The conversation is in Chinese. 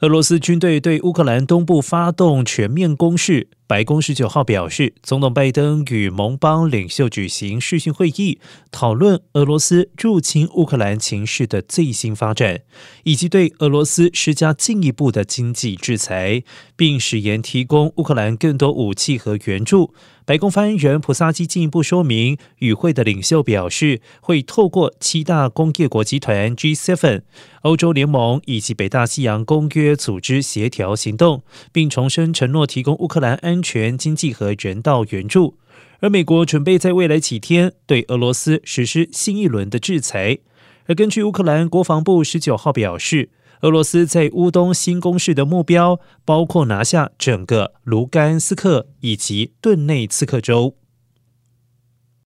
俄罗斯军队对乌克兰东部发动全面攻势。白宫十九号表示，总统拜登与盟邦领袖举行视讯会议，讨论俄罗斯入侵乌克兰情势的最新发展，以及对俄罗斯施加进一步的经济制裁，并誓言提供乌克兰更多武器和援助。白宫发言人普萨基进一步说明，与会的领袖表示，会透过七大工业国集团 G7、欧洲联盟以及北大西洋公约组织协调行动，并重申承诺提供乌克兰安安全、经济和人道援助。而美国准备在未来几天对俄罗斯实施新一轮的制裁。而根据乌克兰国防部十九号表示。俄罗斯在乌东新攻势的目标包括拿下整个卢甘斯克以及顿内茨克州。